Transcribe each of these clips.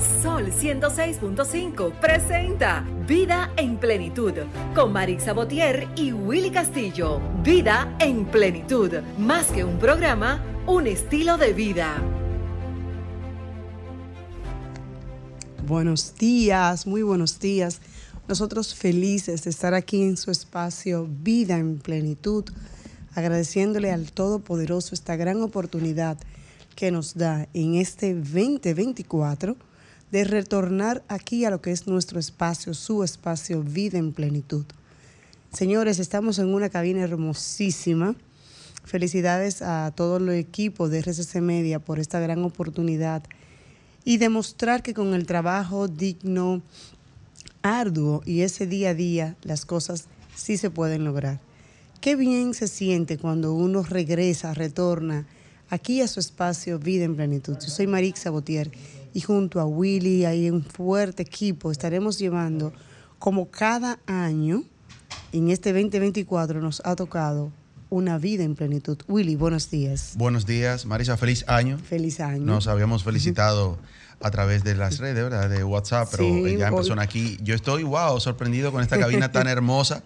Sol 106.5 presenta Vida en Plenitud con Marix Sabotier y Willy Castillo. Vida en Plenitud, más que un programa, un estilo de vida. Buenos días, muy buenos días. Nosotros felices de estar aquí en su espacio Vida en Plenitud, agradeciéndole al Todopoderoso esta gran oportunidad que nos da en este 2024 de retornar aquí a lo que es nuestro espacio, su espacio Vida en Plenitud. Señores, estamos en una cabina hermosísima. Felicidades a todo el equipo de RCC Media por esta gran oportunidad y demostrar que con el trabajo digno, arduo y ese día a día las cosas sí se pueden lograr. Qué bien se siente cuando uno regresa, retorna aquí a su espacio Vida en Plenitud. Yo soy Marix Sabotier y junto a Willy, hay un fuerte equipo, estaremos llevando como cada año, en este 2024 nos ha tocado una vida en plenitud. Willy, buenos días. Buenos días, Marisa, feliz año. Feliz año. Nos habíamos felicitado a través de las redes, ¿verdad? De WhatsApp, pero ya en persona aquí. Yo estoy, wow, sorprendido con esta cabina tan hermosa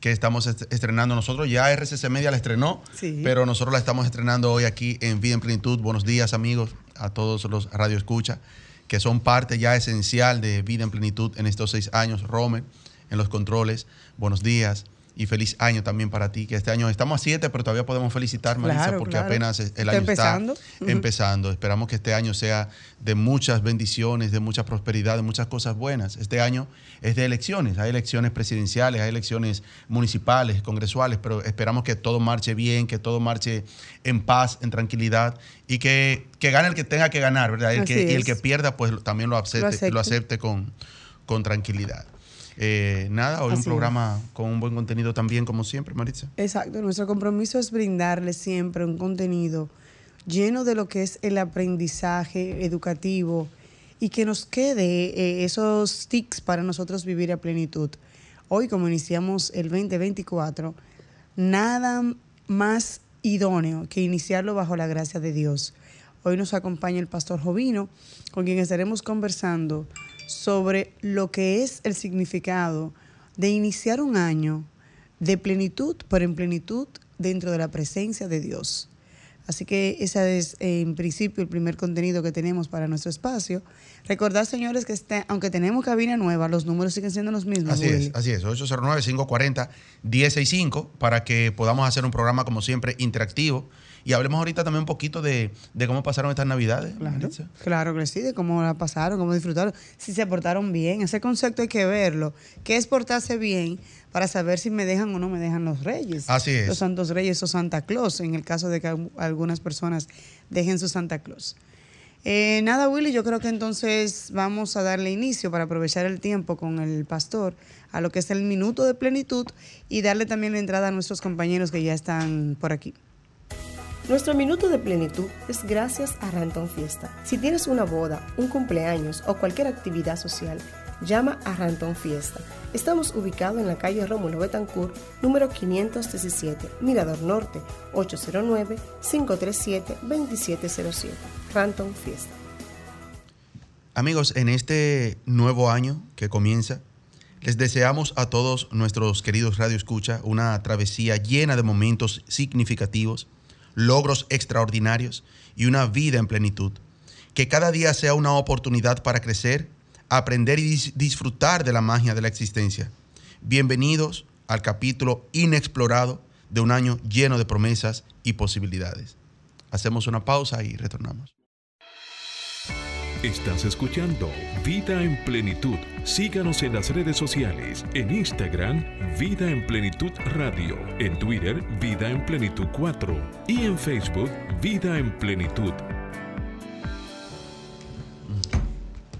que estamos estrenando nosotros. Ya RCC Media la estrenó, pero nosotros la estamos estrenando hoy aquí en Vida en Plenitud. Buenos días, amigos, a todos los Radio Escucha, que son parte ya esencial de Vida en Plenitud en estos seis años. Rome, en los controles. Buenos días y feliz año también para ti, que este año estamos a siete, pero todavía podemos felicitar, Marisa, porque apenas el año está empezando. Esperamos que este año sea de muchas bendiciones, de mucha prosperidad, de muchas cosas buenas. Este año es de elecciones, hay elecciones presidenciales, hay elecciones municipales, congresuales, pero esperamos que todo marche bien, que todo marche en paz, en tranquilidad y que, gane el que tenga que ganar, ¿verdad? El que, y el que pierda, pues también lo acepte, lo acepte, con, con tranquilidad. Eh, nada, hoy un programa con un buen contenido también, como siempre, Maritza. Exacto, nuestro compromiso es brindarle siempre un contenido lleno de lo que es el aprendizaje educativo y que nos quede eh, esos tics para nosotros vivir a plenitud. Hoy, como iniciamos el 2024, nada más idóneo que iniciarlo bajo la gracia de Dios. Hoy nos acompaña el pastor Jovino, con quien estaremos conversando sobre lo que es el significado de iniciar un año de plenitud, pero en plenitud dentro de la presencia de Dios. Así que ese es en principio el primer contenido que tenemos para nuestro espacio. Recordad, señores, que este, aunque tenemos cabina nueva, los números siguen siendo los mismos. Así es, así es, 809-540-1065 para que podamos hacer un programa, como siempre, interactivo y hablemos ahorita también un poquito de, cómo pasaron estas navidades. Claro, claro que sí, de cómo la pasaron, cómo disfrutaron, si se portaron bien. Ese concepto hay que verlo. ¿Qué es portarse bien? Para saber si me dejan o no me dejan los reyes. Así es. Los santos reyes o Santa Claus, en el caso de que algunas personas dejen su Santa Claus. Eh, nada, Willy, yo creo que entonces vamos a darle inicio para aprovechar el tiempo con el pastor a lo que es el minuto de plenitud y darle también la entrada a nuestros compañeros que ya están por aquí. Nuestro minuto de plenitud es gracias a Ranton Fiesta. Si tienes una boda, un cumpleaños o cualquier actividad social, llama a Ranton Fiesta. Estamos ubicados en la calle Rómulo Betancourt, número 517, Mirador Norte, 809-537-2707. Fiesta. Amigos, en este nuevo año que comienza, les deseamos a todos nuestros queridos Radio Escucha una travesía llena de momentos significativos logros extraordinarios y una vida en plenitud. Que cada día sea una oportunidad para crecer, aprender y disfrutar de la magia de la existencia. Bienvenidos al capítulo inexplorado de un año lleno de promesas y posibilidades. Hacemos una pausa y retornamos. Estás escuchando Vida en Plenitud. Síganos en las redes sociales, en Instagram, Vida en Plenitud Radio, en Twitter, Vida en Plenitud 4 y en Facebook, Vida en Plenitud.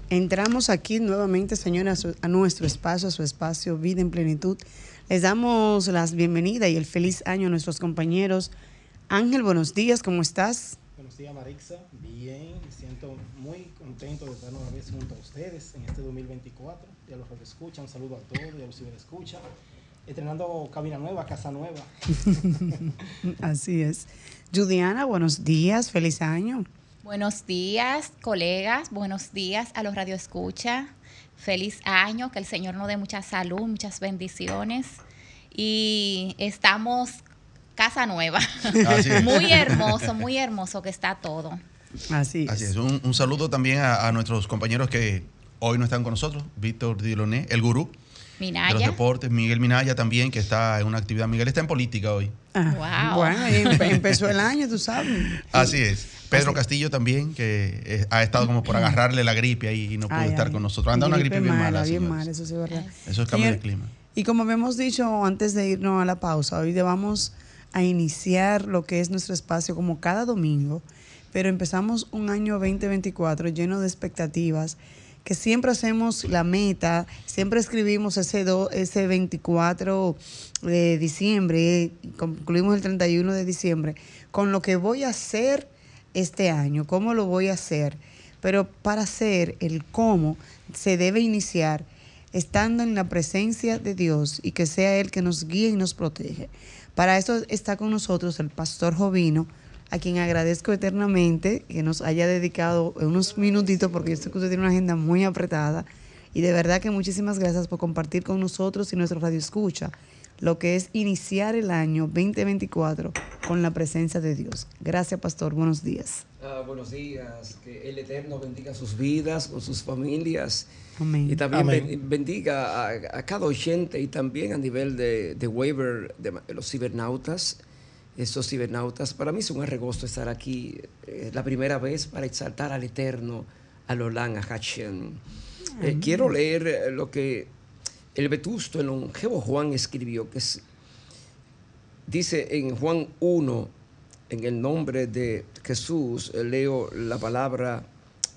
Entramos aquí nuevamente, señoras, a nuestro espacio, a su espacio Vida en Plenitud. Les damos las bienvenidas y el feliz año a nuestros compañeros. Ángel, buenos días, ¿cómo estás? Buenos días, Marixa. Bien, me siento muy contento de estar nueva vez junto a ustedes en este 2024. Ya los que escuchan, un saludo a todos, ya los que escuchan. Estrenando cabina nueva, casa nueva. Así es. Judiana, buenos días, feliz año. Buenos días, colegas. Buenos días a los Radio Escucha. Feliz año, que el Señor nos dé mucha salud, muchas bendiciones. Y estamos casa nueva. Muy hermoso, muy hermoso que está todo. Así es. Así es. Un, saludo también a, nuestros compañeros que hoy no están con nosotros. Víctor Diloné, el gurú. Minaya. De los deportes, Miguel Minaya también, que está en una actividad. Miguel está en política hoy. Ah, wow. Bueno, empezó el año, tú sabes. Así es. Pedro Castillo también, que eh, ha estado como por agarrarle la gripe ahí y no puede estar con nosotros. Anda una gripe bien mala. Bien mala, eso sí es verdad. Eso es cambio de clima. Y como habíamos dicho antes de irnos a la pausa, hoy vamos a iniciar lo que es nuestro espacio como cada domingo, pero empezamos un año 2024 lleno de expectativas que siempre hacemos la meta, siempre escribimos ese, ese 24 de diciembre, concluimos el 31 de diciembre, con lo que voy a hacer este año, cómo lo voy a hacer. Pero para hacer el cómo se debe iniciar estando en la presencia de Dios y que sea Él que nos guíe y nos protege. Para eso está con nosotros el pastor Jovino, a quien agradezco eternamente que nos haya dedicado unos minutitos, porque yo sé que usted tiene una agenda muy apretada. Y de verdad que muchísimas gracias por compartir con nosotros y nuestro radio escucha lo que es iniciar el año 2024 con la presencia de Dios. Gracias, pastor. Buenos días. Ah, buenos días. Que el Eterno bendiga sus vidas, con sus familias. Amén. Y también bendiga a, cada oyente y también a nivel de, de waiver de, los cibernautas. Estos cibernautas, para mí es un arregosto estar aquí. Es la primera vez para exaltar al Eterno, a Lolan, a Hachem. Eh, quiero leer lo que el Vetusto, el longevo Juan escribió, que dice en Juan 1, en el nombre de Jesús, leo la palabra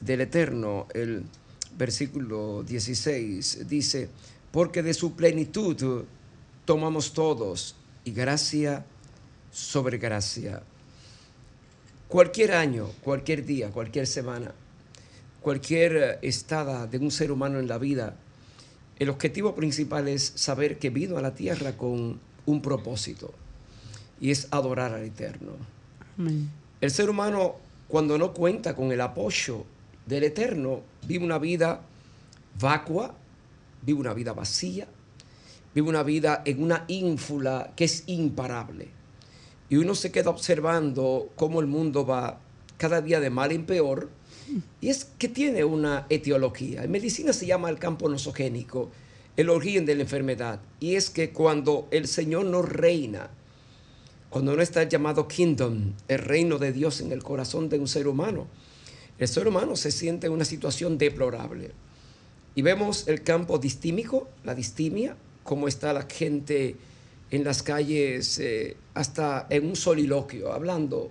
del Eterno, el versículo 16, dice, porque de su plenitud tomamos todos y gracia sobre gracia. Cualquier año, cualquier día, cualquier semana, cualquier estada de un ser humano en la vida, el objetivo principal es saber que vino a la tierra con un propósito y es adorar al Eterno. El ser humano, cuando no cuenta con el apoyo del Eterno, vive una vida vacua, vive una vida vacía, vive una vida en una ínfula que es imparable. Y uno se queda observando cómo el mundo va cada día de mal en peor y es que tiene una etiología. En medicina se llama el campo nosogénico, el origen de la enfermedad. Y es que cuando el Señor no reina, cuando no está llamado kingdom, el reino de Dios en el corazón de un ser humano, el ser humano se siente en una situación deplorable. Y vemos el campo distímico, la distimia, cómo está la gente en las calles, eh, hasta en un soliloquio, hablando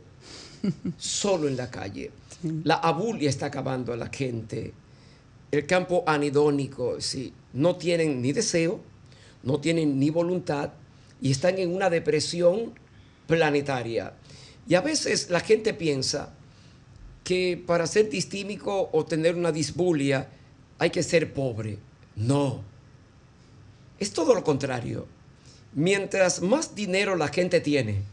solo en la calle. La abulia está acabando a la gente. El campo anidónico, sí, no tienen ni deseo, no tienen ni voluntad y están en una depresión planetaria. Y a veces la gente piensa que para ser distímico o tener una disbulia hay que ser pobre. No. Es todo lo contrario. Mientras más dinero la gente tiene,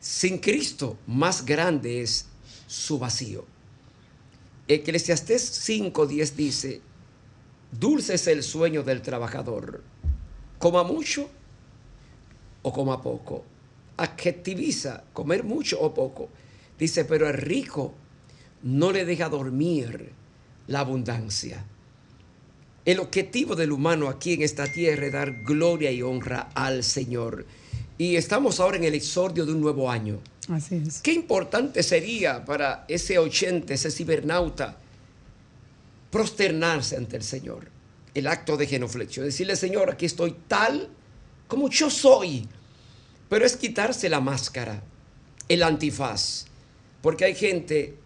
sin Cristo más grande es su vacío. Eclesiastés 5:10 dice, dulce es el sueño del trabajador, coma mucho o coma poco. Adjetiviza comer mucho o poco. Dice, pero el rico no le deja dormir la abundancia. El objetivo del humano aquí en esta tierra es dar gloria y honra al Señor. Y estamos ahora en el exordio de un nuevo año. Así es. Qué importante sería para ese oyente, ese cibernauta, prosternarse ante el Señor. El acto de genuflexión. Decirle, Señor, aquí estoy tal como yo soy. Pero es quitarse la máscara, el antifaz. Porque hay gente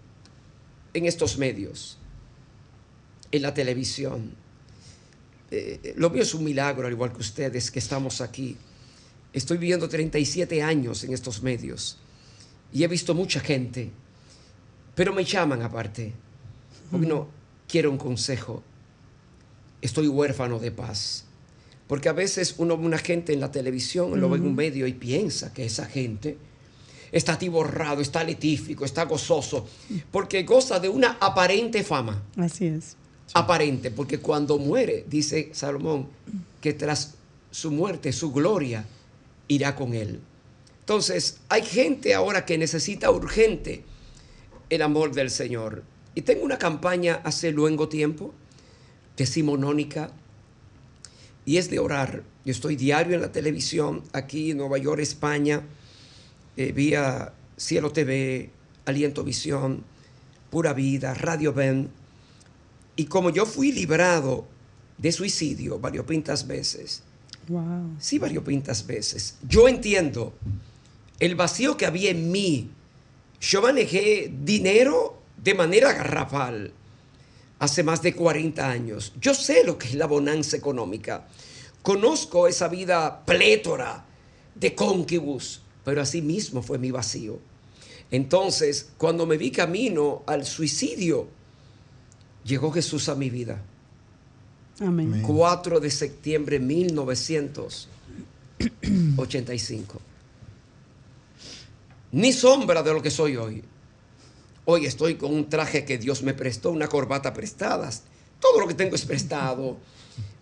en estos medios, en la televisión. Eh, lo mío es un milagro, al igual que ustedes que estamos aquí. Estoy viviendo 37 años en estos medios y he visto mucha gente, pero me llaman aparte. Porque no quiero un consejo. Estoy huérfano de paz. Porque a veces uno ve una gente en la televisión, lo ve en un medio y piensa que esa gente está atiborrado, está letífico, está gozoso, porque goza de una aparente fama. Así es. Aparente, porque cuando muere, dice Salomón, que tras su muerte, su gloria irá con él. Entonces, hay gente ahora que necesita urgente el amor del Señor. Y tengo una campaña hace luego tiempo, decimonónica, y es de orar. Yo estoy diario en la televisión, aquí en Nueva York, España, eh, vía Cielo TV, Aliento Visión, Pura Vida, Radio Ben. Y como yo fui librado de suicidio variopintas veces, wow. sí, variopintas veces, yo entiendo el vacío que había en mí. Yo manejé dinero de manera garrafal hace más de 40 años. Yo sé lo que es la bonanza económica. Conozco esa vida plétora de conquibus, pero así mismo fue mi vacío. Entonces, cuando me vi camino al suicidio, llegó Jesús a mi vida. Amén. 4 de septiembre de 1985. Ni sombra de lo que soy hoy. Hoy estoy con un traje que Dios me prestó, una corbata prestada. Todo lo que tengo es prestado.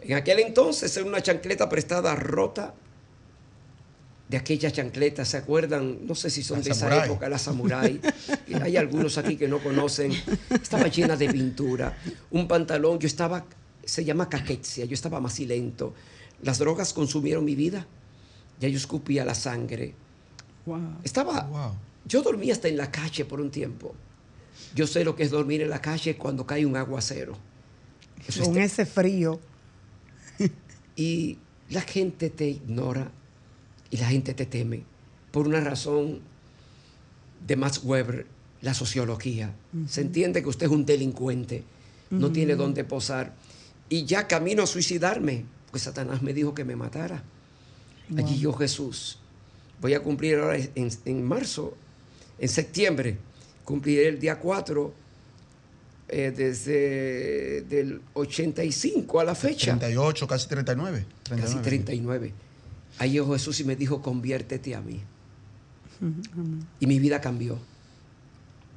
En aquel entonces era una chancleta prestada rota. De aquella chancleta, ¿se acuerdan? No sé si son La de samurai. esa época, la samurai. Y Hay algunos aquí que no conocen. Estaba llena de pintura. Un pantalón, yo estaba, se llama caquexia, yo estaba macilento. Las drogas consumieron mi vida. Ya yo escupía la sangre. Wow. Estaba, Wow. yo dormía hasta en la calle por un tiempo. Yo sé lo que es dormir en la calle cuando cae un aguacero. Eso Con está- ese frío. y la gente te ignora y la gente te teme por una razón de Max Weber, la sociología. Se entiende que usted es un delincuente, no tiene dónde posar. Y ya camino a suicidarme, pues Satanás me dijo que me matara. Allí yo Jesús. Voy a cumplir ahora en, en marzo, en septiembre, cumpliré el día 4 eh, desde del 85 a la fecha. 38, casi 39. Casi 39. 39. Ahí llegó Jesús y me dijo, conviértete a mí. Y mi vida cambió.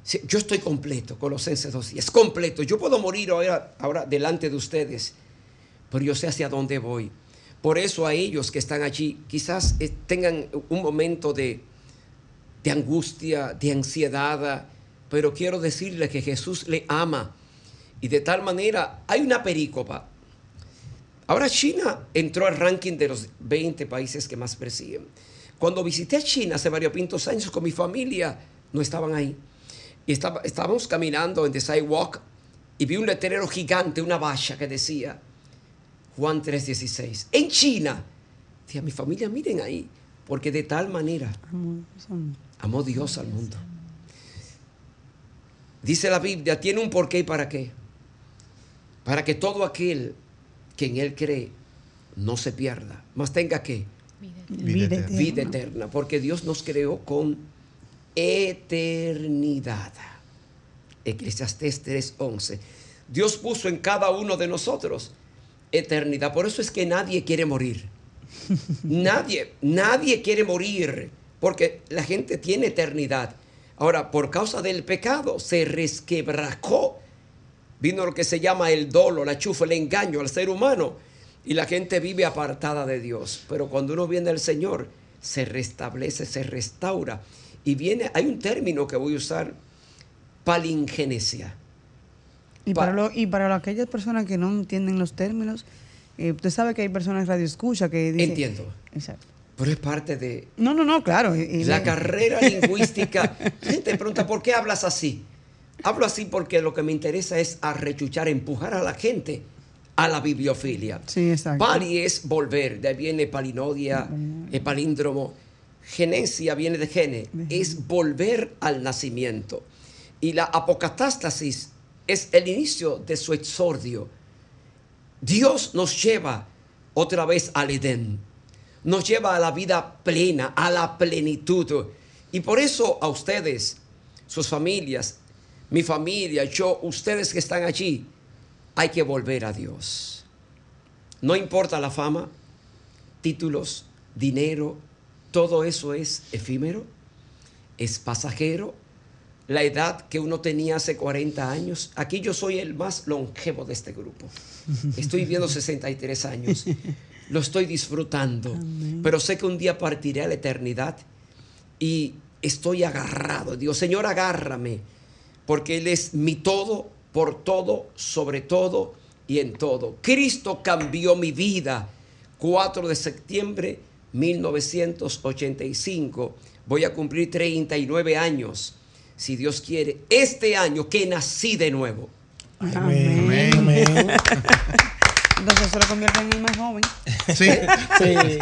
Sí, Yo estoy completo, Colosenses 2. Es completo. Yo puedo morir ahora, ahora delante de ustedes, pero yo sé hacia dónde voy. Por eso a ellos que están allí, quizás eh, tengan un momento de, de angustia, de ansiedad, pero quiero decirles que Jesús le ama. Y de tal manera, hay una perícopa. Ahora China entró al ranking de los 20 países que más persiguen. Cuando visité a China hace varios pintos años con mi familia, no estaban ahí. Y estábamos caminando en the sidewalk y vi un letrero gigante, una valla que decía Juan 3:16. En China. Dije a mi familia, miren ahí, porque de tal manera amó Dios al mundo. Dice la Biblia, tiene un porqué y para qué. Para que todo aquel que en Él cree no se pierda, más tenga que Vida Vida eterna. vida eterna, porque Dios nos creó con eternidad. Eclesiastés 3:11. Dios puso en cada uno de nosotros eternidad. Por eso es que nadie quiere morir. Nadie, nadie quiere morir, porque la gente tiene eternidad. Ahora, por causa del pecado, se resquebrajó. Vino lo que se llama el dolo, la chufa, el engaño al ser humano. Y la gente vive apartada de Dios. Pero cuando uno viene al Señor, se restablece, se restaura. Y viene, hay un término que voy a usar, palingenesia. Y Pa- para, lo- y para aquellas personas que no entienden los términos, eh, usted sabe que hay personas radio escucha que dicen... Entiendo. Exacto. Pero es parte de, No, no, no, claro. y- La carrera lingüística. Gente pregunta, ¿por qué hablas así? Hablo así porque lo que me interesa es arrechuchar, empujar a la gente a la bibliofilia. Sí, exacto. Pali es volver, de ahí viene palinodia, eh, palíndromo. Genesia viene de gene, es volver al nacimiento. Y la apocatástasis es el inicio de su exordio. Dios nos lleva otra vez al Edén. Nos lleva a la vida plena, a la plenitud. Y por eso a ustedes, sus familias, mi familia, yo, ustedes que están allí, hay que volver a Dios. No importa la fama, títulos, dinero, todo eso es efímero. es pasajero. La edad que uno tenía hace 40 años, aquí yo soy el más longevo de este grupo. Estoy viviendo 63 años. Lo estoy disfrutando, pero sé que un día partiré a la eternidad y estoy agarrado. Digo, Señor, agárrame, porque Él es mi todo, por todo, sobre todo y en todo. Cristo cambió mi vida. 4 de septiembre 1985. Voy a cumplir 39 años, si Dios quiere, este año que nací de nuevo. Amén. Amén. Entonces eso lo convierte en el más joven. Sí, sí,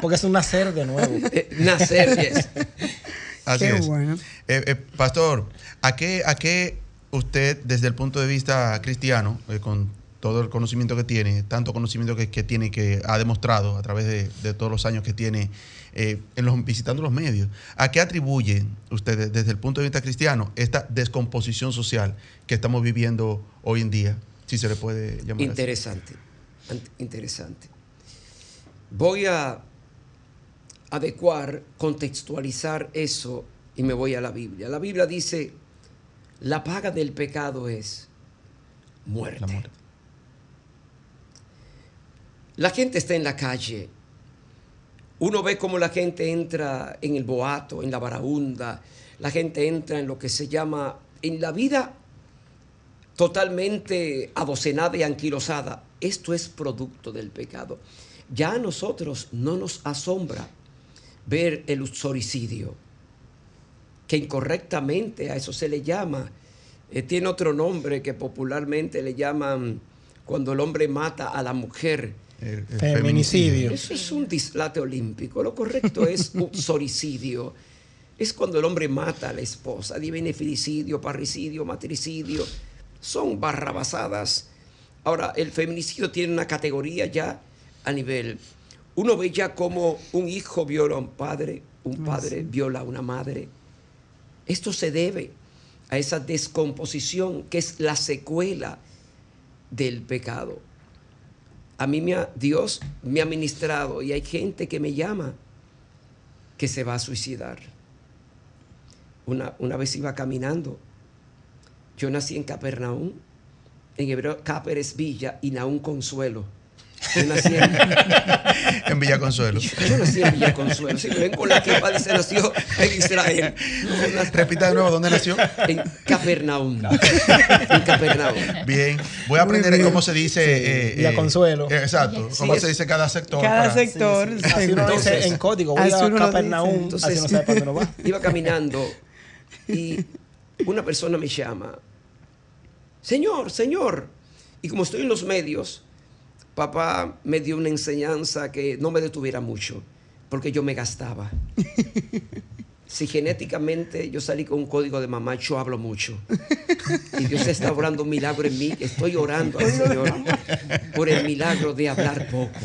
porque es un nacer de nuevo. Eh, nacer, yes. Así es. Bueno. Eh, eh, pastor, ¿a qué, ¿a qué usted, desde el punto de vista cristiano, con todo el conocimiento que tiene, tanto conocimiento que, tiene, que ha demostrado a través de, todos los años que tiene eh, en los, visitando los medios, ¿a qué atribuyen ustedes desde el punto de vista cristiano esta descomposición social que estamos viviendo hoy en día? Si se le puede llamar Interesante, interesante. Voy a adecuar, contextualizar eso y me voy a la Biblia. La Biblia dice, la paga del pecado es muerte. La muerte. La gente está en la calle. Uno ve cómo la gente entra en el boato, en la baraunda. La gente entra en lo que se llama, en la vida totalmente adocenada y anquilosada. Esto es producto del pecado. Ya a nosotros no nos asombra ver el uxoricidio, que incorrectamente a eso se le llama. Eh, tiene otro nombre que popularmente le llaman cuando el hombre mata a la mujer feminicidio. Eso es un dislate olímpico. Lo correcto es uxoricidio. Es cuando el hombre mata a la esposa. Divine filicidio, parricidio, matricidio. Son barrabasadas. Ahora, el feminicidio tiene una categoría ya a nivel. Uno ve ya como un hijo viola a un padre, un ah, padre viola a una madre. Esto se debe a esa descomposición que es la secuela del pecado a mí me Dios me ha ministrado y hay gente que me llama que se va a suicidar. Una, una vez iba caminando. Yo nací en Capernaum, en hebreo Caper Villa y Naún Consuelo. Yo nací en, en Villa Consuelo. Yo, nací en Villa Consuelo. Si ven con la que dice nació en Israel. Repita de nuevo, ¿dónde nació? En Capernaum. en Capernaum. Bien. Voy a aprender cómo se dice. Eh, Villa eh, Consuelo. Eh, exacto. cómo se dice cada sector. Cada sector. Así uno dice en código. Voy a Capernaum. Entonces, así no sabe para dónde va. Iba caminando y una persona me llama. Señor, señor. Y como estoy en los medios, papá me dio una enseñanza que no me detuviera mucho, porque yo me gastaba. si genéticamente yo salí con un código de mamá, yo hablo mucho. Y Dios está obrando un milagro en mí. Estoy orando al Señor por el milagro de hablar poco.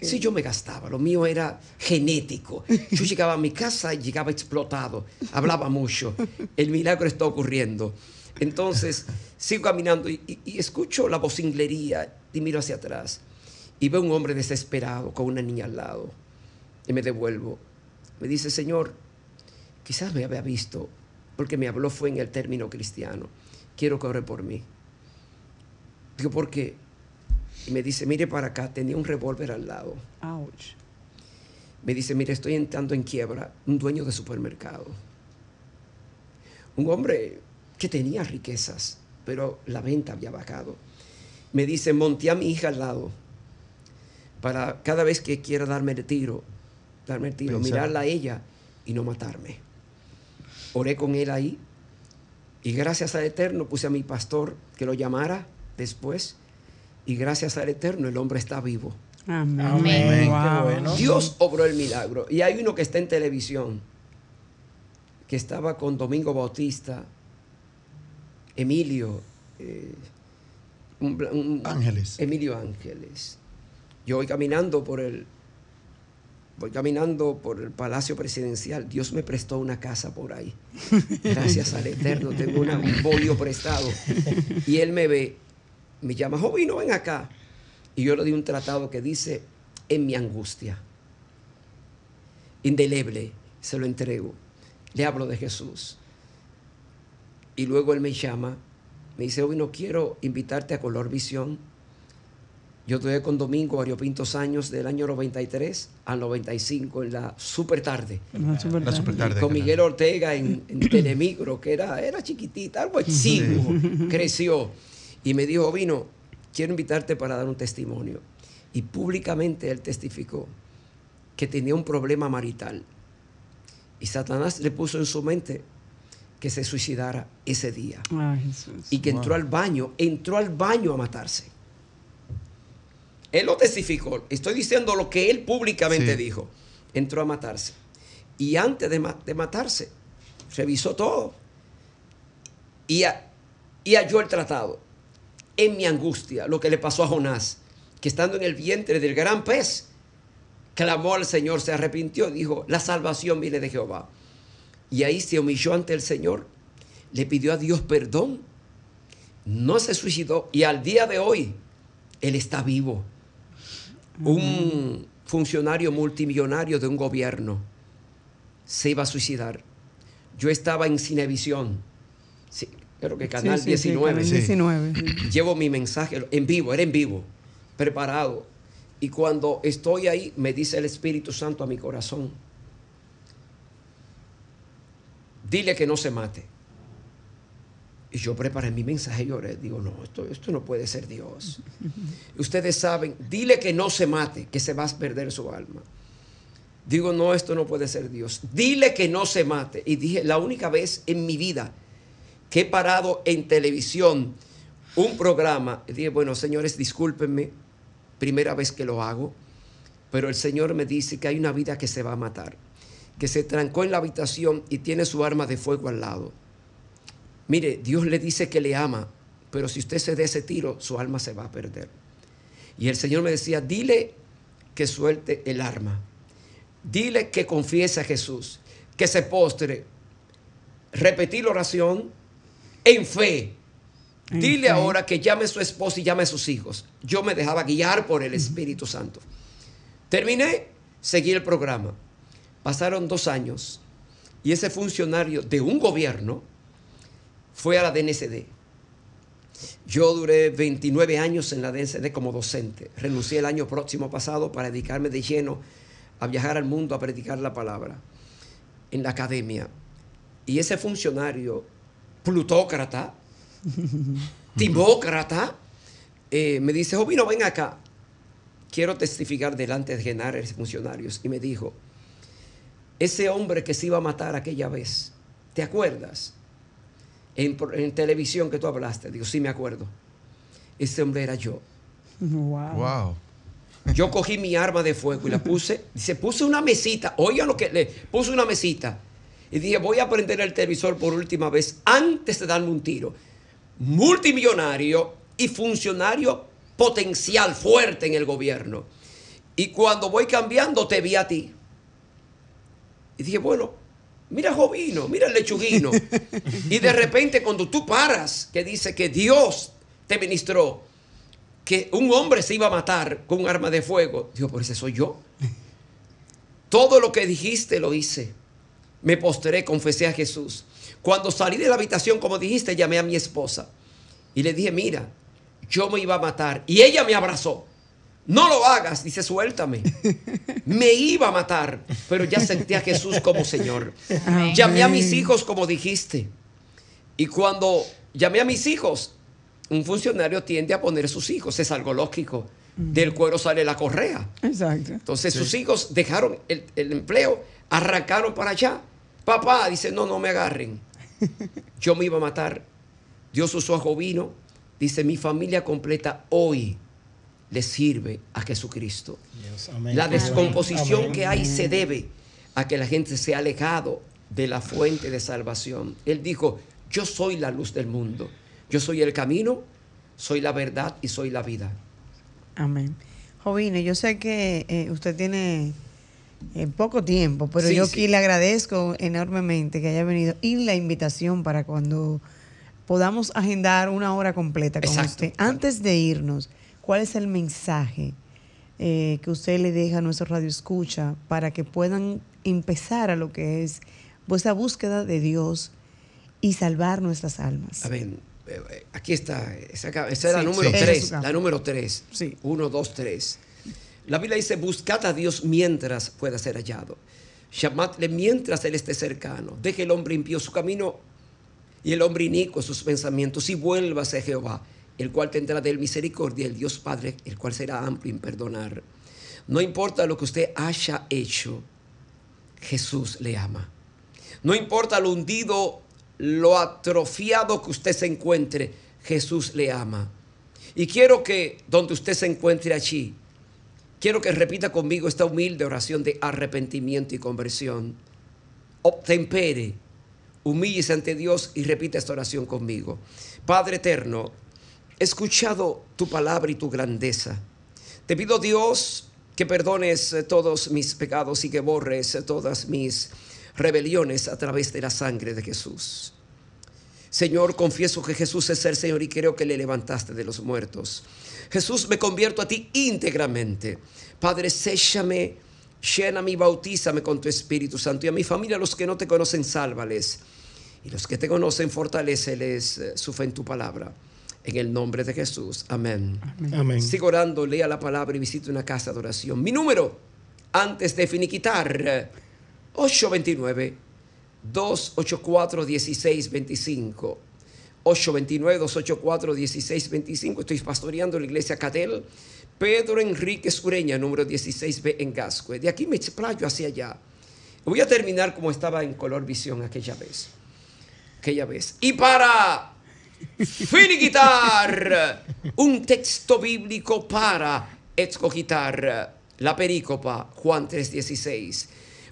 Si yo me gastaba, lo mío era genético. Yo llegaba a mi casa y llegaba explotado, hablaba mucho. El milagro está ocurriendo. Entonces, sigo caminando y, escucho la vocinglería y miro hacia atrás y veo un hombre desesperado con una niña al lado y me devuelvo. Me dice, Señor, quizás me había visto porque me habló fue en el término cristiano. Quiero que ore por mí. Digo, ¿por qué? Y me dice, mire para acá, tenía un revólver al lado. Ouch. Me dice, mire, estoy entrando en quiebra, un dueño de supermercado. Un hombre que tenía riquezas, pero la venta había bajado. Me dice, monté a mi hija al lado para cada vez que quiera darme el tiro, darme el tiro, mirarla a ella y no matarme. Oré con él ahí y gracias al Eterno puse a mi pastor que lo llamara después y gracias al Eterno el hombre está vivo. Amén. Dios obró el milagro. Y hay uno que está en televisión, que estaba con Domingo Bautista, Emilio. Eh, Ángeles. Emilio Ángeles. Yo voy caminando por el voy caminando por el palacio presidencial. Dios me prestó una casa por ahí. Gracias al Eterno, tengo un bolio prestado. Y él me ve, me llama, joven, ven acá. Y yo le di un tratado que dice, en mi angustia, indeleble, se lo entrego. le hablo de Jesús. Y luego él me llama, me dice, hoy no quiero invitarte a Color Visión. Yo estuve con Domingo variopintos años del año 93 al 95 en la super tarde. La super tarde. con Miguel Ortega en, en Telemicro, que era, era chiquitita, algo exiguo, creció. Y me dijo, vino, quiero invitarte para dar un testimonio. Y públicamente él testificó que tenía un problema marital. Y Satanás le puso en su mente que se suicidara ese día. Y que entró al baño, entró al baño a matarse. Él lo testificó. Estoy diciendo lo que él públicamente dijo. Entró a matarse. Y antes de, matarse, revisó todo. Y, y halló el tratado. En mi angustia, lo que le pasó a Jonás, que estando en el vientre del gran pez, clamó al Señor, se arrepintió, dijo, la salvación viene de Jehová. Y ahí se humilló ante el Señor, le pidió a Dios perdón, no se suicidó y al día de hoy él está vivo. Un funcionario multimillonario de un gobierno se iba a suicidar. Yo estaba en Cinevisión, creo que Canal 19. 19. Llevo mi mensaje en vivo, era en vivo, preparado y cuando estoy ahí, me dice el Espíritu Santo a mi corazón, dile que no se mate. Y yo preparé mi mensaje y lloré. Digo, no, esto, esto no puede ser Dios. Ustedes saben, dile que no se mate, que se va a perder su alma. Digo, no, esto no puede ser Dios. Dile que no se mate. Y dije, la única vez en mi vida que he parado en televisión un programa, dije, bueno, señores, discúlpenme, primera vez que lo hago, pero el Señor me dice que hay una vida que se va a matar, que se trancó en la habitación y tiene su arma de fuego al lado. Mire, Dios le dice que le ama, pero si usted se dé ese tiro, su alma se va a perder. Y el Señor me decía, dile que suelte el arma, dile que confiese a Jesús, que se postre, repetir la oración en fe, Dile ahora que llame a su esposa y llame a sus hijos. Yo me dejaba guiar por el Espíritu Santo. Terminé, seguí el programa. Pasaron dos años y ese funcionario de un gobierno fue a la DNCD. Yo duré 29 años en la DNCD como docente. Renuncié el año próximo pasado para dedicarme de lleno a viajar al mundo a predicar la palabra en la academia. Y ese funcionario plutócrata, timócrata, eh, me dice, Jovino, ven acá. Quiero testificar delante de generales funcionarios. Y me dijo, ese hombre que se iba a matar aquella vez, ¿te acuerdas? En, televisión que tú hablaste. Digo, sí me acuerdo. Ese hombre era yo. Wow. Yo cogí mi arma de fuego y la puse. Dice, puse una mesita. Oigan lo que le puse una mesita. Y dije, voy a prender el televisor por última vez antes de darme un tiro multimillonario y funcionario potencial fuerte en el gobierno. Y cuando voy cambiando, te vi a ti. Y dije, bueno, mira Jovino, mira el lechuguino. y de repente cuando tú paras, que dice que Dios te ministró, que un hombre se iba a matar con un arma de fuego, digo, por ese soy yo. Todo lo que dijiste lo hice. Me posteré, confesé a Jesús. Cuando salí de la habitación, como dijiste, llamé a mi esposa y le dije, mira, yo me iba a matar. Y ella me abrazó. No lo hagas, dice, suéltame. Me iba a matar, pero ya sentí a Jesús como Señor. Llamé a mis hijos como dijiste. Y cuando llamé a mis hijos, un funcionario tiende a poner a sus hijos, es algo lógico. Del cuero sale la correa. Exacto. Entonces sus hijos dejaron el, el empleo, arrancaron para allá. Papá dice, no, no me agarren. Yo me iba a matar. Dios usó a Jovino. Dice, mi familia completa hoy le sirve a Jesucristo. La descomposición que hay se debe a que la gente se ha alejado de la fuente de salvación. Él dijo, yo soy la luz del mundo. Yo soy el camino, soy la verdad y soy la vida. Amén. Jovino, yo sé que eh, usted tiene en poco tiempo, pero yo aquí le agradezco enormemente que haya venido y la invitación para cuando podamos agendar una hora completa con usted. Antes de irnos, ¿cuál es el mensaje eh, que usted le deja a nuestro radio escucha para que puedan empezar a lo que es vuestra búsqueda de Dios y salvar nuestras almas. A ver, eh, aquí está, esa, es la número 3, la número 3. Sí. 1, 2, 3. La Biblia dice, buscad a Dios mientras pueda ser hallado. Llamadle mientras Él esté cercano. Deje el hombre impío su camino y el hombre inicuo sus pensamientos y vuélvase a Jehová, el cual tendrá de él misericordia, el Dios Padre, el cual será amplio en perdonar. No importa lo que usted haya hecho, Jesús le ama. No importa lo hundido, lo atrofiado que usted se encuentre, Jesús le ama. Y quiero que donde usted se encuentre allí, quiero que repita conmigo esta humilde oración de arrepentimiento y conversión. Obtempere, humíllese ante Dios y repita esta oración conmigo. Padre eterno, he escuchado tu palabra y tu grandeza. Te pido Dios que perdones todos mis pecados y que borres todas mis rebeliones a través de la sangre de Jesús. Señor, confieso que Jesús es el Señor y creo que le levantaste de los muertos. Jesús, me convierto a ti íntegramente. Padre, séchame, lléname y bautízame con tu Espíritu Santo. Y a mi familia, los que no te conocen, sálvales. Y los que te conocen, fortaleceles eh, su fe en tu palabra. En el nombre de Jesús. Amén. Amén. Sigo orando, lea la palabra y visite una casa de oración. Mi número, antes de finiquitar, 829 284 1625. 829-284-1625. Estoy pastoreando la iglesia Cadel. Pedro Enrique Sureña, número 16B en Gascue. De aquí me explayo hacia allá. Voy a terminar como estaba en color visión aquella vez. Aquella vez. Y para finiquitar un texto bíblico para escogitar la perícopa Juan 3:16.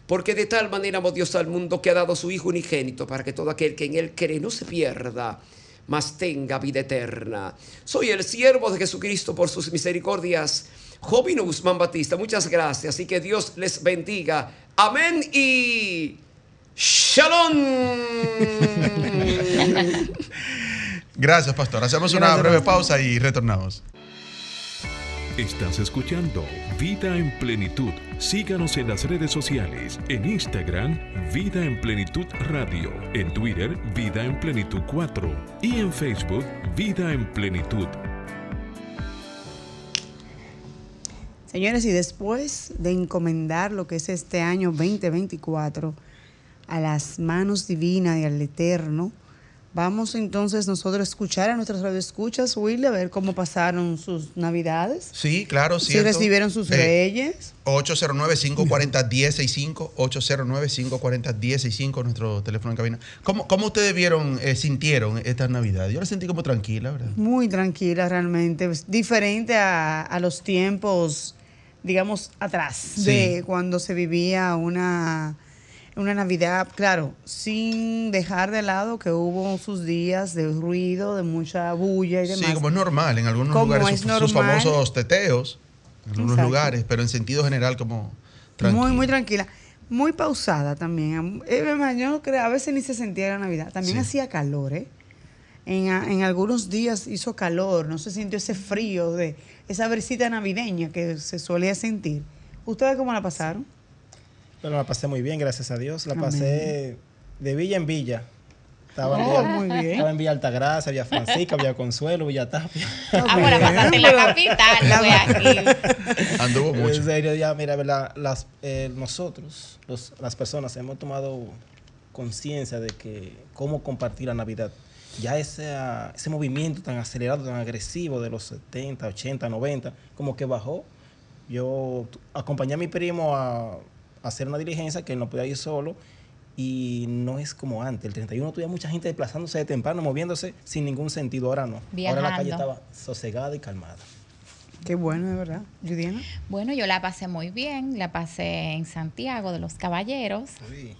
Porque de tal manera amó Dios al mundo que ha dado su Hijo unigénito para que todo aquel que en él cree no se pierda, mas tenga vida eterna. Soy el siervo de Jesucristo por sus misericordias. Jovino Guzmán Batista, muchas gracias y que Dios les bendiga. Amén y shalom. Gracias, pastor. Hacemos una breve pausa y retornamos. Estás escuchando Vida en Plenitud. Síganos en las redes sociales, en Instagram, Vida en Plenitud Radio, en Twitter, Vida en Plenitud 4 y en Facebook, Vida en Plenitud. Señores, y después de encomendar lo que es este año 2024 a las manos divinas y al Eterno, Vamos entonces nosotros a escuchar a nuestras radioescuchas, Will, a ver cómo pasaron sus navidades. Sí, claro, sí. Si recibieron sus reyes. 809-540-1065, 809-540-1065, nuestro teléfono en cabina. ¿Cómo, cómo ustedes vieron, eh, sintieron esta Navidad? Yo la sentí como tranquila, ¿verdad? Muy tranquila realmente, diferente a, los tiempos, digamos, atrás, de cuando se vivía una una Navidad, claro, sin dejar de lado que hubo sus días de ruido, de mucha bulla y demás. Sí, como es normal, en algunos lugares sus, famosos teteos, en algunos lugares, pero en sentido general como tranquila. Muy, muy tranquila. Muy pausada también. Yo creo, a veces ni se sentía la Navidad. También hacía calor, ¿eh? En, en, algunos días hizo calor, no se sintió ese frío de esa brisita navideña que se solía sentir. ¿Ustedes cómo la pasaron? Bueno, la pasé muy bien, gracias a Dios. La pasé de villa en villa. Estaba, en, oh, Villa, muy bien. estaba en Villa Altagracia, Villa Francisca, Villa Consuelo, Villa Tapia. Ahora pasaste en la capital, fue aquí. Anduvo mucho. En serio, ya, mira, las, eh, nosotros, las personas, hemos tomado conciencia de que cómo compartir la Navidad. Ya ese, ese movimiento tan acelerado, tan agresivo de los 70, 80, 90, como que bajó. Yo acompañé a mi primo a hacer una diligencia que él no podía ir solo y no es como antes. El 31 tuve mucha gente desplazándose de temprano, moviéndose sin ningún sentido. Ahora no. Ahora la calle estaba sosegada y calmada. Qué bueno, de verdad. Judiana. Bueno, yo la pasé muy bien. La pasé en Santiago de los Caballeros,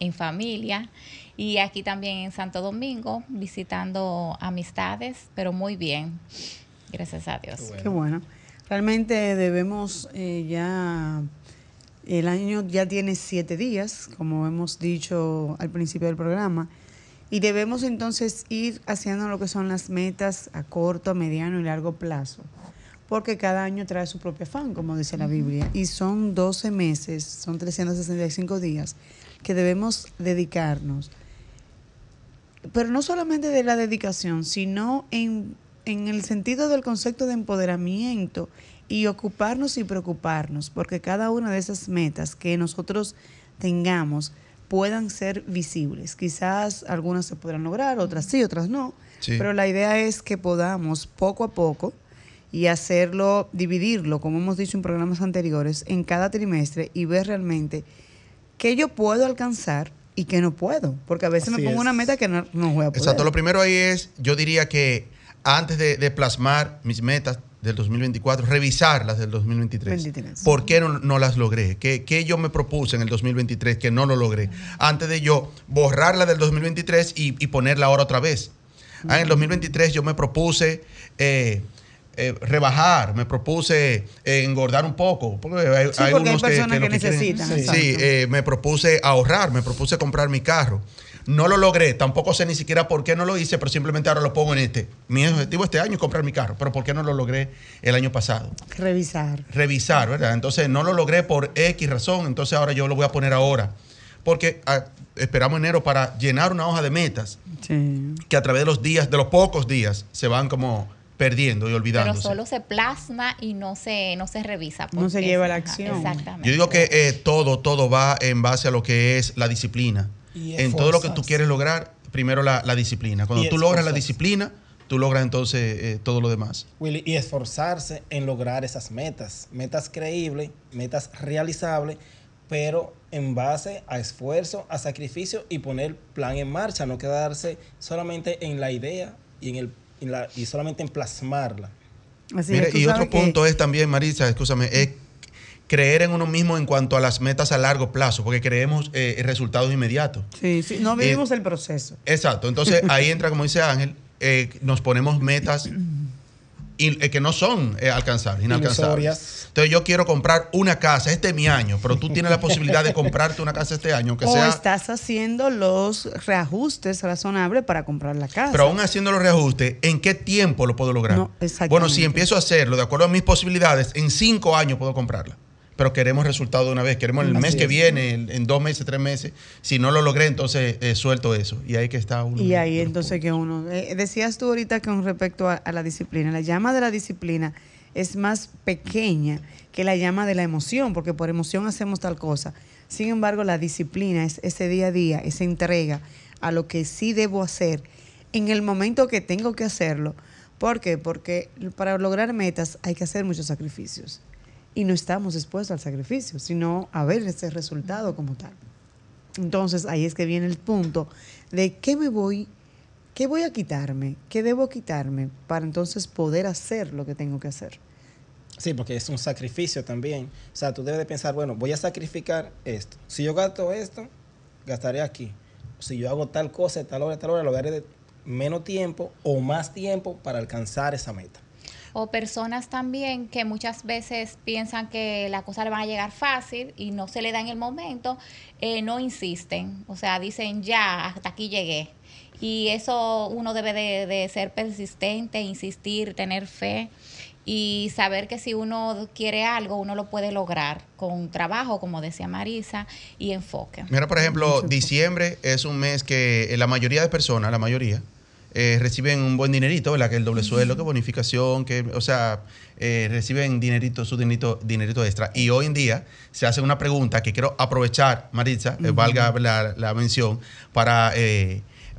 en familia. Y aquí también en Santo Domingo, visitando amistades, pero muy bien. Gracias a Dios. Qué bueno. Realmente debemos eh, ya el año ya tiene siete días, como hemos dicho al principio del programa, y debemos entonces ir haciendo lo que son las metas a corto, mediano y largo plazo. porque cada año trae su propio afán, como dice la Biblia, y son 12 meses, son 365 días que debemos dedicarnos. Pero no solamente de la dedicación, sino en, en el sentido del concepto de empoderamiento y ocuparnos y preocuparnos, porque cada una de esas metas que nosotros tengamos puedan ser visibles. Quizás algunas se podrán lograr, otras sí, otras no, pero la idea es que podamos poco a poco y hacerlo, dividirlo, como hemos dicho en programas anteriores, en cada trimestre y ver realmente qué yo puedo alcanzar y qué no puedo. Porque a veces me pongo una meta que no, no, voy a poder. Exacto, lo primero ahí es, yo diría que antes de, plasmar mis metas del 2024, revisarlas del 2023. ¿Por qué no, las logré? ¿Qué, ¿Qué, yo me propuse en el 2023 que no lo logré? Antes de yo borrarla del 2023 y, y ponerla ahora otra vez. Ah, en el 2023 yo me propuse... Eh, eh, rebajar, me propuse eh, engordar un poco. Porque hay, sí, porque hay personas que, necesitan. sí, me propuse ahorrar, me propuse comprar mi carro. No lo logré, tampoco sé ni siquiera por qué no lo hice, pero simplemente ahora lo pongo en este. Mi objetivo este año es comprar mi carro, pero ¿por qué no lo logré el año pasado? Revisar. Revisar, ¿verdad? Entonces no lo logré por X razón, entonces ahora yo lo voy a poner ahora. Porque ah, esperamos enero para llenar una hoja de metas que a través de los días, de los pocos días, se van como perdiendo y olvidando. Pero solo se plasma y no se, no se revisa. No se lleva la acción. Exactamente. Yo digo que eh, todo, todo va en base a lo que es la disciplina. En todo lo que tú quieres lograr, primero la, disciplina. Cuando tú logras la disciplina, tú logras entonces eh, todo lo demás. Willy, y esforzarse en lograr esas metas. Metas creíbles, metas realizables, pero en base a esfuerzo, a sacrificio y poner plan en marcha, no quedarse solamente en la idea y en el y, solamente en plasmarla. y otro punto es también, Marisa, escúchame, es creer en uno mismo en cuanto a las metas a largo plazo, porque creemos eh, resultados inmediatos. Sí, sí, no vivimos el proceso. Exacto, entonces ahí entra, como dice Ángel, eh, nos ponemos metas eh, que no son eh, alcanzables, inalcanzables. Entonces yo quiero comprar una casa, este es mi año, pero tú tienes la posibilidad de comprarte una casa este año, o estás haciendo los reajustes razonables para comprar la casa. Pero aún haciendo los reajustes, ¿en qué tiempo lo puedo lograr? bueno, si empiezo a hacerlo de acuerdo a mis posibilidades, en cinco años puedo comprarla pero queremos resultado de una vez. Queremos el mes que viene, en, dos meses, tres meses. Si no lo logré, entonces eh, suelto eso. Y ahí que está uno. Y ahí entonces que uno... Eh, decías tú ahorita con respecto a, la disciplina, la llama de la disciplina es más pequeña que la llama de la emoción, porque por emoción hacemos tal cosa. Sin embargo, la disciplina es ese día a día, esa entrega a lo que sí debo hacer en el momento que tengo que hacerlo. ¿Por qué? Porque para lograr metas hay que hacer muchos sacrificios y no estamos expuestos al sacrificio, sino a ver ese resultado como tal. Entonces ahí es que viene el punto de qué me voy, qué voy a quitarme, qué debo quitarme para entonces poder hacer lo que tengo que hacer. Sí, porque es un sacrificio también. O sea, tú debes de pensar, bueno, voy a sacrificar esto. Si yo gasto esto, gastaré aquí. Si yo hago tal cosa, tal hora, tal hora, lo haré de menos tiempo o más tiempo para alcanzar esa meta o personas también que muchas veces piensan que la cosa le van a llegar fácil y no se le da en el momento, eh, no insisten, o sea, dicen ya, hasta aquí llegué. Y eso uno debe de, ser persistente, insistir, tener fe y saber que si uno quiere algo, uno lo puede lograr con trabajo, como decía Marisa, y enfoque. Mira, por ejemplo, diciembre es un mes que la mayoría de personas, la mayoría, eh, reciben un buen dinerito, ¿verdad? Que el doble sueldo, que bonificación, que, o sea, eh, reciben dinerito, su dinerito, dinerito extra. Y hoy en día se hace una pregunta que quiero aprovechar, Maritza, eh, valga la, mención, para,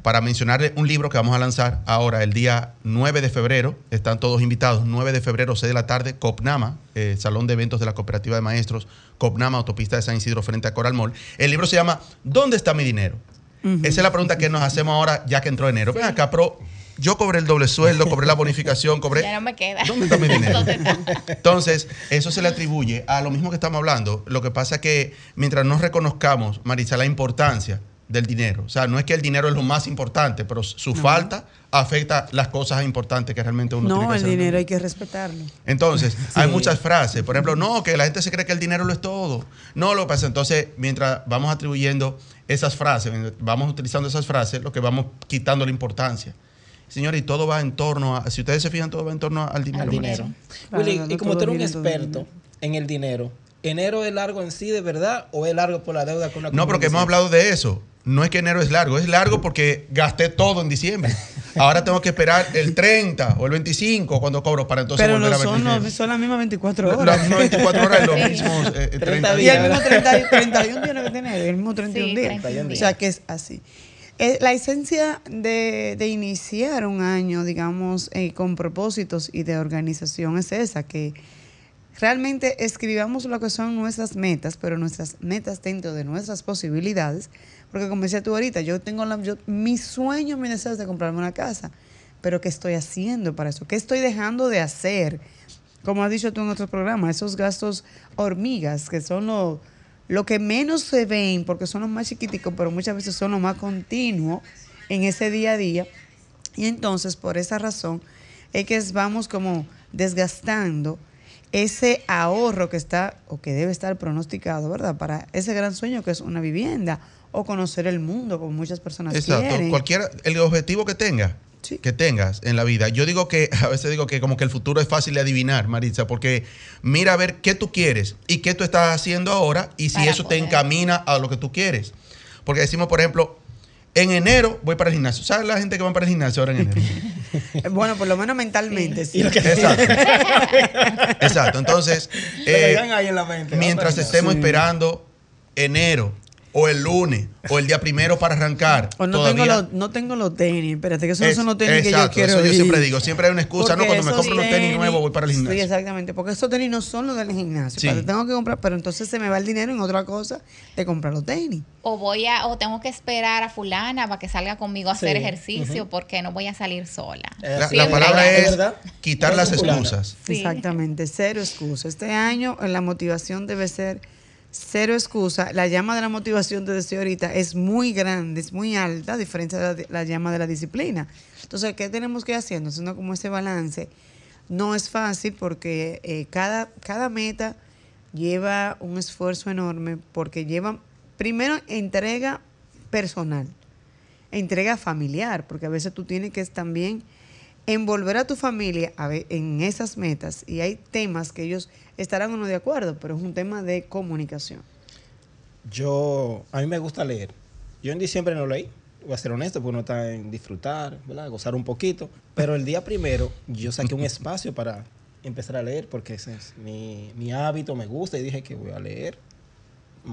para mencionarle un libro que vamos a lanzar ahora, el día 9 de febrero. Están todos invitados, 9 de febrero, 6 de la tarde, COPNAMA, Salón de Eventos de la Cooperativa de Maestros, COPNAMA, Autopista de San Isidro, frente a Coral Mall. El libro se llama ¿Dónde está mi dinero? Esa es la pregunta que nos hacemos ahora ya que entró enero. Ven acá, pero yo cobré el doble sueldo, cobré la bonificación, cobré... Ya no me queda. ¿Dónde está mi dinero? Entonces, eso se le atribuye a lo mismo que estamos hablando. Lo que pasa es que mientras no reconozcamos, Marisa, la importancia del dinero. O sea, no es que el dinero es lo más importante, pero su falta afecta las cosas importantes que realmente uno tiene que hacer. No, el dinero hay que respetarlo. Entonces, hay muchas frases. Por ejemplo, no, que la gente se cree que el dinero lo es todo. No lo pasa. Entonces, mientras vamos atribuyendo esas frases, vamos utilizando esas frases, lo que vamos quitando la importancia. Señores, y todo va en torno a, si ustedes se fijan, todo va en torno al dinero. dinero. Willy, y como tú eres un experto en el dinero, ¿enero es largo en sí de verdad o es largo por la deuda con la No, porque hemos hablado de eso. No es que enero es largo, es largo porque gasté todo en diciembre. Ahora tengo que esperar el 30 o el 25 cuando cobro para entonces Pero volver a ver. Pero son las mismas 24 horas. Las mismas 24 horas los mismos 30 días. Y el mismo 31 tiene que tener, el mismo 31 días. O sea que es así. Eh, la esencia de, de, iniciar un año, digamos, eh, con propósitos y de organización es esa, que realmente escribamos lo que son nuestras metas, pero nuestras metas dentro de nuestras posibilidades, porque como decía tú ahorita, yo tengo la, yo, mi sueño, mi deseo es de comprarme una casa, pero ¿qué estoy haciendo para eso? ¿Qué estoy dejando de hacer? Como has dicho tú en otros programas, esos gastos hormigas, que son los lo que menos se ven, porque son los más chiquiticos, pero muchas veces son los más continuos en ese día a día. Y entonces, por esa razón, es que vamos como desgastando ese ahorro que está o que debe estar pronosticado, ¿verdad? Para ese gran sueño que es una vivienda o conocer el mundo, como muchas personas Exacto. quieren. Cualquier, el objetivo que tenga, que tengas en la vida. Yo digo que, a veces digo que como que el futuro es fácil de adivinar, Maritza, porque mira a ver qué tú quieres y qué tú estás haciendo ahora y si eso te encamina a lo que tú quieres. Porque decimos, por ejemplo, en enero voy para el gimnasio. ¿Sabes la gente que va para el gimnasio ahora en enero? bueno, por lo menos mentalmente, sí. Exacto. Exacto. Entonces, eh, mientras estemos esperando enero o el lunes o el día primero para arrancar. O no, tengo, los, no tengo los tenis, espérate, que esos no son los tenis que yo quiero. Eso yo siempre digo, siempre hay una excusa, ¿no? Cuando me compro los tenis nuevos voy para el gimnasio. Sí, exactamente, porque esos tenis no son los del gimnasio. Sí. tengo que comprar, pero entonces se me va el dinero en otra cosa de comprar los tenis. O voy a, o tengo que esperar a fulana para que salga conmigo a hacer ejercicio porque no voy a salir sola. La, la palabra es quitar las excusas. Exactamente, cero excusas. Este año la motivación debe ser cero excusa. La llama de la motivación, te decía ahorita, es muy grande, es muy alta, a diferencia de la, llama de la disciplina. Entonces, ¿qué tenemos que ir haciendo? Haciendo como ese balance. No es fácil porque eh, cada, cada meta lleva un esfuerzo enorme porque lleva, primero, entrega personal, entrega familiar, porque a veces tú tienes que también envolver a tu familia en esas metas y hay temas que ellos estarán o no de acuerdo, pero es un tema de comunicación. Yo, a mí me gusta leer. Yo en diciembre no leí, voy a ser honesto, porque uno está en disfrutar, ¿verdad? gozar un poquito, pero el día primero yo saqué un espacio para empezar a leer porque ese es mi, hábito, me gusta y dije que voy a leer.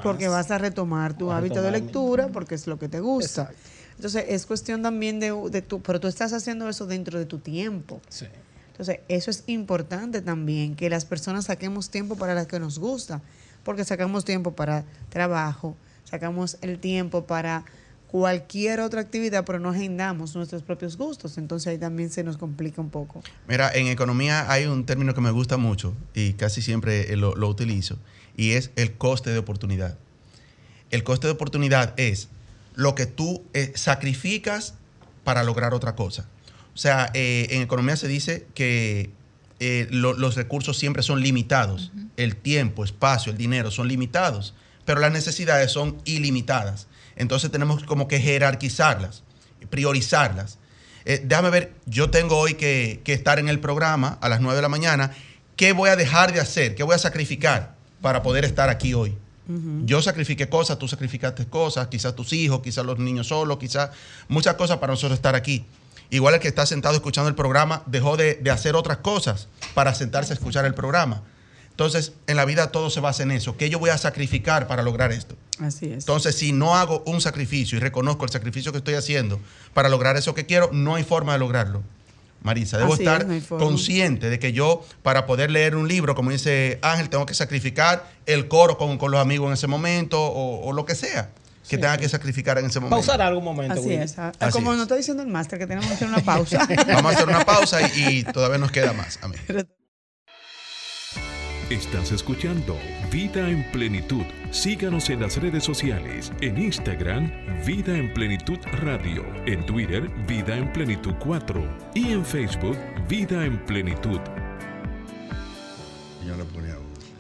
Porque vas a retomar tu hábito de lectura porque es lo que te gusta. Entonces es cuestión también de, de tu, pero tú estás haciendo eso dentro de tu tiempo. Sí. Entonces, eso es importante también, que las personas saquemos tiempo para lo que nos gusta, porque sacamos tiempo para trabajo, sacamos el tiempo para cualquier otra actividad, pero no agendamos nuestros propios gustos. Entonces ahí también se nos complica un poco. Mira, en economía hay un término que me gusta mucho y casi siempre lo, lo utilizo, y es el coste de oportunidad. El coste de oportunidad es lo que tú eh, sacrificas para lograr otra cosa. O sea, eh, en economía se dice que eh, los recursos siempre son limitados. El tiempo, espacio, el dinero son limitados, pero las necesidades son ilimitadas. Entonces tenemos como que jerarquizarlas, priorizarlas. Eh, déjame ver, yo tengo hoy que, estar en el programa a las 9 de la mañana. ¿Qué voy a dejar de hacer? ¿Qué voy a sacrificar para poder estar aquí hoy? Yo sacrifiqué cosas, tú sacrificaste cosas, quizás tus hijos, quizás los niños solos, quizás muchas cosas para nosotros estar aquí. Igual el que está sentado escuchando el programa dejó de, hacer otras cosas para sentarse a escuchar el programa. Entonces, en la vida todo se basa en eso. ¿Qué yo voy a sacrificar para lograr esto? Así es. Entonces, si no hago un sacrificio y reconozco el sacrificio que estoy haciendo para lograr eso que quiero, no hay forma de lograrlo. Marisa, debo estar consciente de que yo, para poder leer un libro, como dice Ángel, tengo que sacrificar el coro con, los amigos en ese momento o lo que sea que tenga que sacrificar en ese momento. Pausar algún momento. Así es. Ah, como nos está diciendo el máster, que tenemos que hacer una pausa. Vamos a hacer una pausa y, todavía nos queda más. Amén. Estás escuchando Vida en Plenitud. Síganos en las redes sociales. En Instagram, Vida en Plenitud Radio. En Twitter, Vida en Plenitud 4. Y en Facebook, Vida en Plenitud. Ponía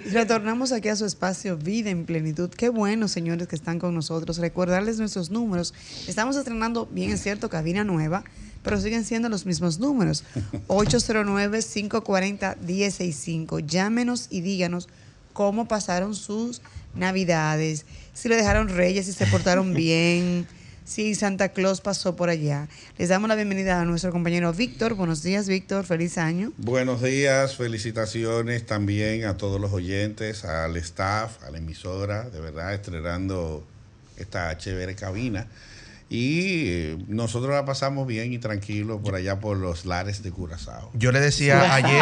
Retornamos aquí a su espacio Vida en Plenitud. Qué bueno, señores, que están con nosotros. Recordarles nuestros números. Estamos estrenando, bien es cierto, cabina nueva. pero siguen siendo los mismos números. 809-540-165. Llámenos y díganos cómo pasaron sus navidades, si le dejaron reyes, si se portaron bien si Santa Claus pasó por allá. Les damos la bienvenida a nuestro compañero Víctor. Buenos días, Víctor. Feliz año. Buenos días, felicitaciones también a todos los oyentes, al staff, a la emisora, de verdad, estrenando esta chévere cabina. Y nosotros la pasamos bien y tranquilo por allá por los lares de Curazao. Yo le decía ayer,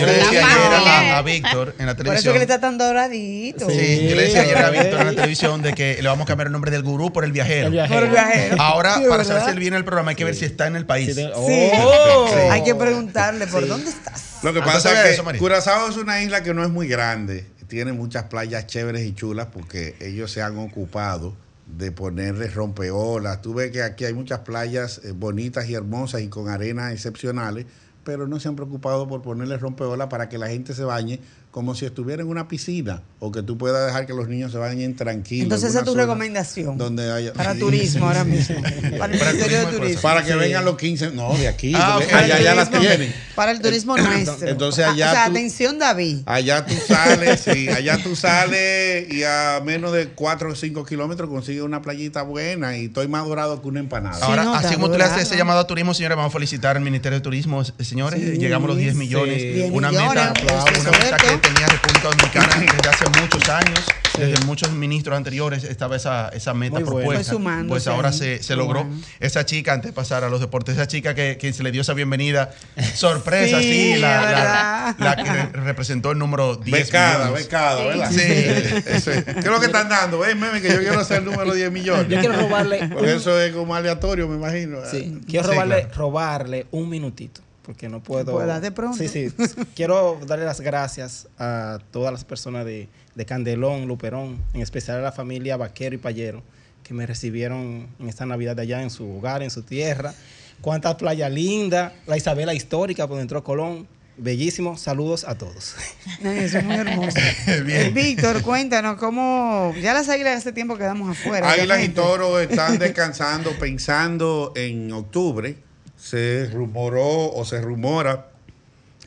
yo, le decía ayer a, Víctor en la televisión. Por eso que le está tan doradito. Sí, yo le decía ayer a Víctor en la televisión de que le vamos a cambiar el nombre del gurú por el viajero. Por el viajero. Ahora, para saber si él viene al programa, hay que ver si está en el país. Sí. Oh. Hay que preguntarle, ¿por dónde estás? Lo que pasa es que Curazao es una isla que no es muy grande. Tiene muchas playas chéveres y chulas porque ellos se han ocupado de ponerle rompeolas. Tú ves que aquí hay muchas playas eh, bonitas y hermosas y con arenas excepcionales, pero no se han preocupado por ponerle rompeolas para que la gente se bañe como si estuviera en una piscina o que tú puedas dejar que los niños se vayan tranquilos. Entonces esa es tu recomendación. Donde haya, para turismo ahora mismo. Para el Ministerio de Turismo. Para que vengan los 15, no, de aquí, ah, allá ya las tienen. Para el turismo nuestro. Entonces allá o sea, atención David. Allá tú sales, sí, allá tú sales y a menos de 4 o 5 kilómetros consigues una playita buena y estoy más dorado que una empanada. ahora, así como tú le haces ese llamado a turismo, señores, vamos a felicitar al Ministerio de Turismo, señores, llegamos a los 10 millones, una meta, una meta que tenía República Dominicana desde hace muchos años. Desde muchos ministros anteriores estaba esa, esa meta propuesta. pues ahora se, se logró. Esa chica, antes de pasar a los deportes, esa chica que, que se le dio esa bienvenida, sorpresa, sí, la, la, que representó el número 10 Becada, becada, ¿verdad? Sí. ¿Qué es lo que están dando? Ven, meme, que yo quiero ser el número 10 millones. Yo quiero robarle... Porque eso es como aleatorio, me imagino. Sí, quiero robarle, robarle un minutito porque no puedo. de pronto. Sí, sí. Quiero darle las gracias a todas las personas de, Candelón, Luperón, en especial a la familia Vaquero y Payero, que me recibieron en esta Navidad de allá, en su hogar, en su tierra. Cuántas playas lindas, la Isabela histórica por dentro Colón. Bellísimo, saludos a todos. Eso es muy hermoso. Bien. Víctor, cuéntanos cómo. Ya las águilas hace tiempo quedamos afuera. Águilas y toros están descansando, pensando en octubre se rumoró o se rumora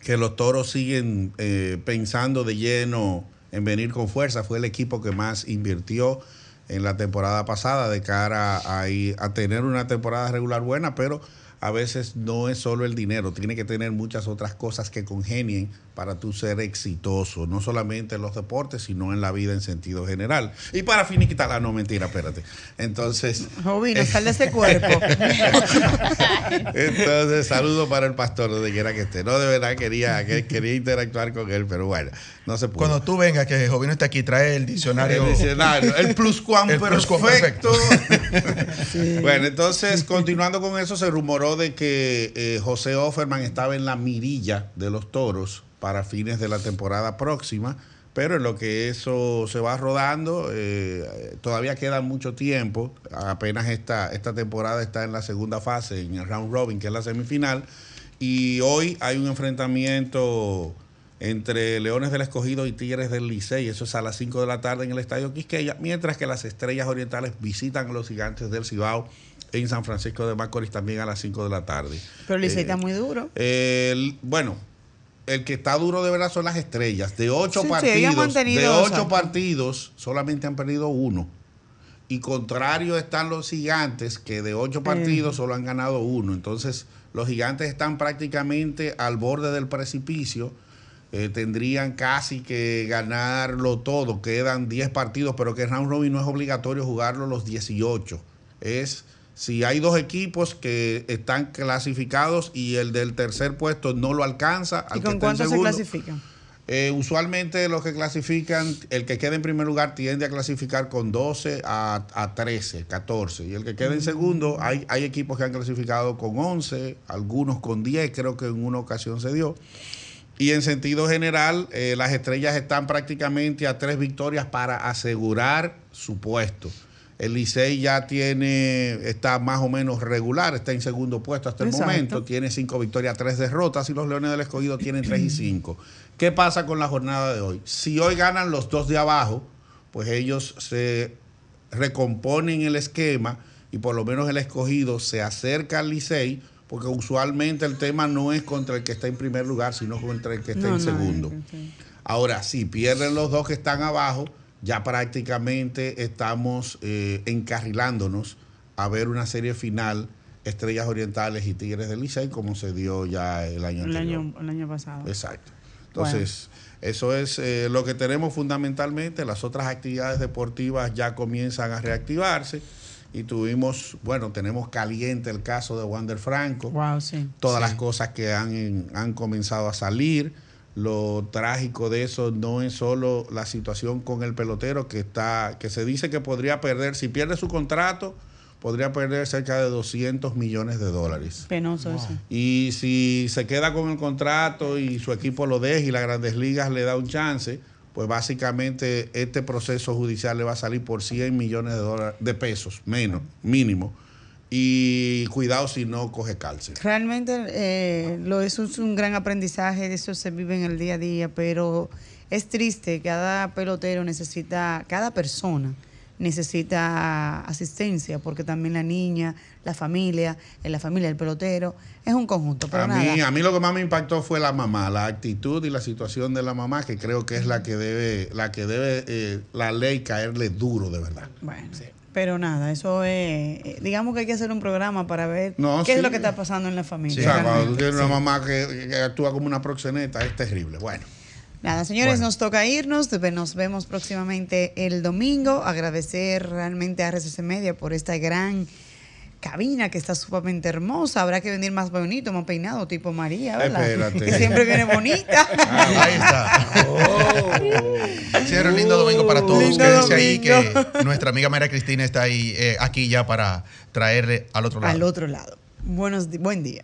que los toros siguen eh, pensando de lleno en venir con fuerza. Fue el equipo que más invirtió en la temporada pasada de cara a, a tener una temporada regular buena, pero a veces no es solo el dinero, tiene que tener muchas otras cosas que congenien para tú ser exitoso, no solamente en los deportes, sino en la vida en sentido general. Y para finiquitar, ah, no, mentira, espérate. Entonces... Jovino, sal de ese cuerpo. Entonces, saludo para el pastor, donde quiera que esté. No, de verdad quería, quería interactuar con él, pero bueno, no se pudo. Cuando tú vengas, que Jovino está aquí, trae el diccionario. El diccionario, el plus Bueno, entonces, continuando con eso, se rumoró de que eh, José Offerman estaba en la mirilla de los toros para fines de la temporada próxima, pero en lo que eso se va rodando, eh, todavía queda mucho tiempo, apenas esta, esta temporada está en la segunda fase, en el round robin, que es la semifinal, y hoy hay un enfrentamiento entre Leones del Escogido y Tigres del Licey, eso es a las 5 de la tarde en el Estadio Quisqueya, mientras que las Estrellas Orientales visitan a los Gigantes del Cibao en San Francisco de Macorís también a las 5 de la tarde. Pero el Licey está muy duro. bueno, el que está duro de verdad son las estrellas. De ocho partidos, de ocho partidos, solamente han perdido uno. Y contrario están los gigantes, que de ocho partidos solo han ganado uno. Entonces, los gigantes están prácticamente al borde del precipicio. Eh, tendrían casi que ganarlo todo. Quedan 10 partidos, pero que round robin no es obligatorio jugarlo los 18. Es si hay dos equipos que están clasificados y el del tercer puesto no lo alcanza, ¿y con cuántos se clasifican? Eh, usualmente los que clasifican, el que queda en primer lugar tiende a clasificar con 12 a, 13, 14. Y el que queda en segundo, hay, hay equipos que han clasificado con 11, algunos con 10, creo que en una ocasión se dio. Y en sentido general, eh, las estrellas están prácticamente a tres victorias para asegurar su puesto. El Licey ya tiene, está más o menos regular, está en segundo puesto hasta el momento, tiene cinco victorias, tres derrotas y los Leones del Escogido tienen tres y cinco. ¿Qué pasa con la jornada de hoy? Si hoy ganan los dos de abajo, pues ellos se recomponen el esquema y por lo menos el escogido se acerca al Licey porque usualmente el tema no es contra el que está en primer lugar, sino contra el que está en segundo. Ahora, si pierden los dos que están abajo, ya prácticamente estamos eh, encarrilándonos a ver una serie final Estrellas Orientales y Tigres del Licey como se dio ya el año el anterior. Año, el año pasado. Exacto. Entonces, eso es eh, lo que tenemos fundamentalmente. Las otras actividades deportivas ya comienzan a reactivarse y tuvimos, bueno, tenemos caliente el caso de Wander Franco. Wow, sí. Todas las cosas que han, han comenzado a salir. Lo trágico de eso no es solo la situación con el pelotero que está, que se dice que podría perder, si pierde su contrato, podría perder cerca de 200 millones de dólares. Penoso eso. Y si se queda con el contrato y su equipo lo deja y las grandes ligas le da un chance, pues básicamente este proceso judicial le va a salir por 100 millones de dólares de pesos, menos, mínimo. Y cuidado si no coge cárcel. Realmente eh, lo, eso es un gran aprendizaje, eso se vive en el día a día, pero es triste, cada pelotero necesita, cada persona necesita asistencia, porque también la niña, la familia, en la familia del pelotero, es un conjunto. a, Mí, a mí lo que más me impactó fue la mamá, la actitud y la situación de la mamá, que creo que es la que debe, la que debe eh, la ley caerle duro, de verdad. Bueno, Pero nada, eso es. Eh, digamos que hay que hacer un programa para ver qué es lo que está pasando en la familia. o sea, cuando tú tienes una mamá que, actúa como una proxeneta, es terrible. Bueno. Nada, señores, nos toca irnos. Nos vemos próximamente el domingo. Agradecer realmente a RCC Media por esta gran cabina que está sumamente hermosa. Habrá que venir más bonito, más peinado, tipo María, ¿verdad? Que siempre viene bonita. Ah, ahí está. Oh. Un lindo domingo para todos. Quédense ahí que nuestra amiga María Cristina está ahí, eh, aquí ya para traerle al otro lado. Al otro lado. Buenos, buen día.